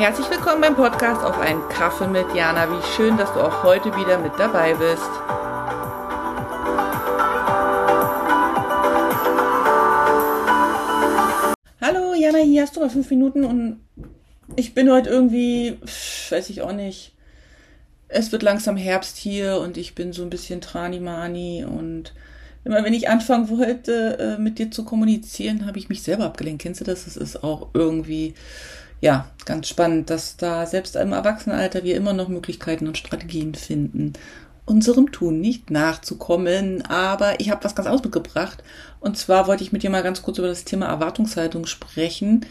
Herzlich willkommen beim Podcast auf einen Kaffee mit Jana. Wie schön, dass du auch heute wieder mit dabei bist. Hallo Jana, hier hast du mal fünf Minuten und ich bin heute irgendwie, weiß ich auch nicht. Es wird langsam Herbst hier und ich bin so ein bisschen Tranimani und immer wenn ich anfangen wollte, äh, mit dir zu kommunizieren, habe ich mich selber abgelenkt. Kennst du das? Das ist auch irgendwie, ja, ganz spannend, dass da selbst im Erwachsenenalter wir immer noch Möglichkeiten und Strategien finden, unserem Tun nicht nachzukommen. Aber ich habe was ganz anderes mitgebracht. Und zwar wollte ich mit dir mal ganz kurz über das Thema Erwartungshaltung sprechen.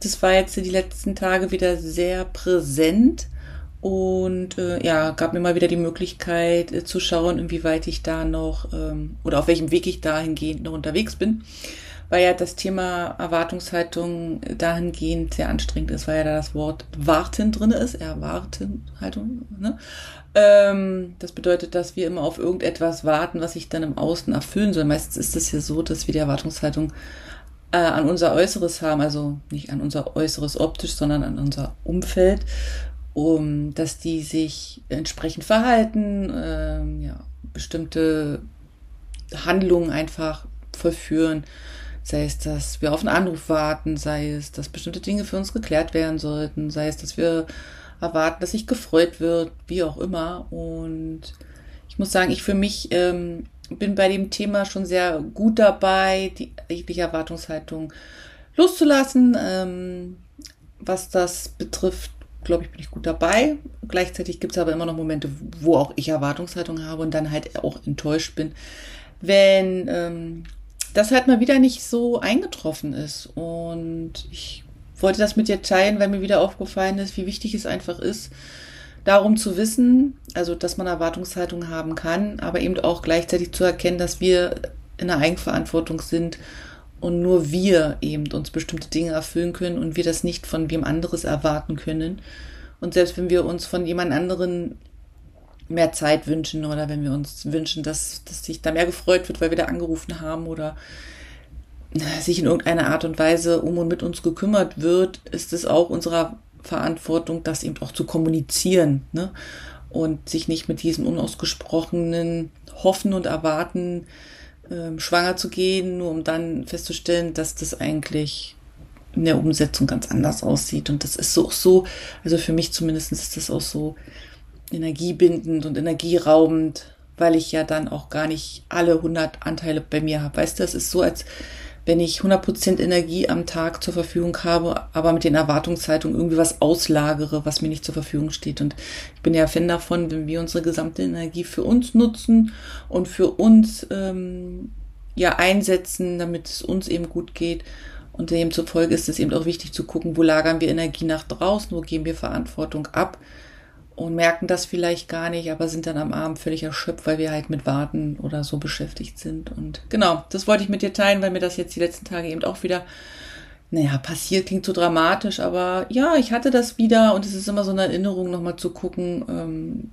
Das war jetzt die letzten Tage wieder sehr präsent und äh, ja, gab mir mal wieder die Möglichkeit äh, zu schauen, inwieweit ich da noch ähm, oder auf welchem Weg ich dahingehend noch unterwegs bin, weil ja das Thema Erwartungshaltung dahingehend sehr anstrengend ist, weil ja da das Wort warten drin ist, Erwartenhaltung. Ne? Ähm, das bedeutet, dass wir immer auf irgendetwas warten, was sich dann im Außen erfüllen soll. Meistens ist es ja so, dass wir die Erwartungshaltung äh, an unser Äußeres haben, also nicht an unser Äußeres optisch, sondern an unser Umfeld um dass die sich entsprechend verhalten, ähm, ja, bestimmte Handlungen einfach vollführen. Sei es, dass wir auf einen Anruf warten, sei es, dass bestimmte Dinge für uns geklärt werden sollten, sei es, dass wir erwarten, dass sich gefreut wird, wie auch immer. Und ich muss sagen, ich für mich ähm, bin bei dem Thema schon sehr gut dabei, die jegliche Erwartungshaltung loszulassen. Ähm, was das betrifft, glaube ich, bin ich gut dabei. Gleichzeitig gibt es aber immer noch Momente, wo auch ich Erwartungshaltung habe und dann halt auch enttäuscht bin, wenn ähm, das halt mal wieder nicht so eingetroffen ist. Und ich wollte das mit dir teilen, weil mir wieder aufgefallen ist, wie wichtig es einfach ist, darum zu wissen, also dass man Erwartungshaltung haben kann, aber eben auch gleichzeitig zu erkennen, dass wir in der Eigenverantwortung sind und nur wir eben uns bestimmte Dinge erfüllen können und wir das nicht von wem anderes erwarten können. Und selbst wenn wir uns von jemand anderen mehr Zeit wünschen oder wenn wir uns wünschen, dass, dass sich da mehr gefreut wird, weil wir da angerufen haben oder sich in irgendeiner Art und Weise um und mit uns gekümmert wird, ist es auch unserer Verantwortung, das eben auch zu kommunizieren ne? und sich nicht mit diesem unausgesprochenen Hoffen und Erwarten ähm, schwanger zu gehen, nur um dann festzustellen, dass das eigentlich in der Umsetzung ganz anders aussieht. Und das ist so, so also für mich zumindest ist das auch so energiebindend und energieraubend, weil ich ja dann auch gar nicht alle 100 Anteile bei mir habe. Weißt du, es ist so, als wenn ich 100% Energie am Tag zur Verfügung habe, aber mit den Erwartungshaltungen irgendwie was auslagere, was mir nicht zur Verfügung steht. Und ich bin ja Fan davon, wenn wir unsere gesamte Energie für uns nutzen und für uns ähm, ja einsetzen, damit es uns eben gut geht. Und demzufolge ist es eben auch wichtig zu gucken, wo lagern wir Energie nach draußen, wo geben wir Verantwortung ab und merken das vielleicht gar nicht, aber sind dann am Abend völlig erschöpft, weil wir halt mit Warten oder so beschäftigt sind. Und genau, das wollte ich mit dir teilen, weil mir das jetzt die letzten Tage eben auch wieder, naja, passiert, klingt so dramatisch, aber ja, ich hatte das wieder und es ist immer so eine Erinnerung, nochmal zu gucken, ähm,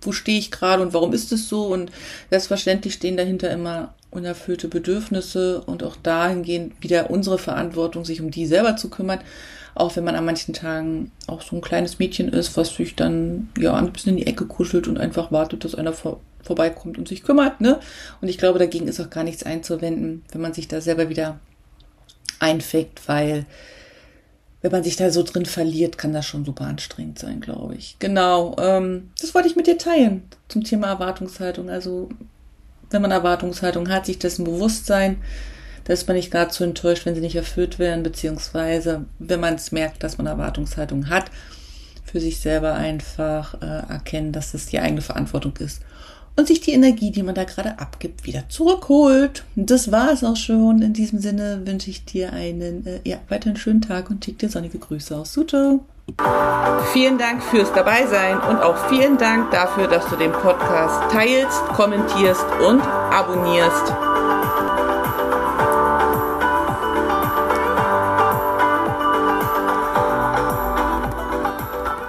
wo stehe ich gerade und warum ist es so? Und selbstverständlich stehen dahinter immer unerfüllte Bedürfnisse und auch dahingehend wieder unsere Verantwortung, sich um die selber zu kümmern. Auch wenn man an manchen Tagen auch so ein kleines Mädchen ist, was sich dann ja ein bisschen in die Ecke kuschelt und einfach wartet, dass einer vor, vorbeikommt und sich kümmert. Ne? Und ich glaube, dagegen ist auch gar nichts einzuwenden, wenn man sich da selber wieder einfängt, weil wenn man sich da so drin verliert, kann das schon super anstrengend sein, glaube ich. Genau, ähm, das wollte ich mit dir teilen zum Thema Erwartungshaltung. Also wenn man Erwartungshaltung hat, sich dessen bewusst sein, da ist man nicht gerade so enttäuscht, wenn sie nicht erfüllt werden, beziehungsweise wenn man es merkt, dass man Erwartungshaltung hat, für sich selber einfach äh, erkennen, dass es die eigene Verantwortung ist und sich die Energie, die man da gerade abgibt, wieder zurückholt. Das war es auch schon. In diesem Sinne wünsche ich dir einen äh, ja, weiteren schönen Tag und schicke dir sonnige Grüße aus Suto. Vielen Dank fürs Dabeisein und auch vielen Dank dafür, dass du den Podcast teilst, kommentierst und abonnierst.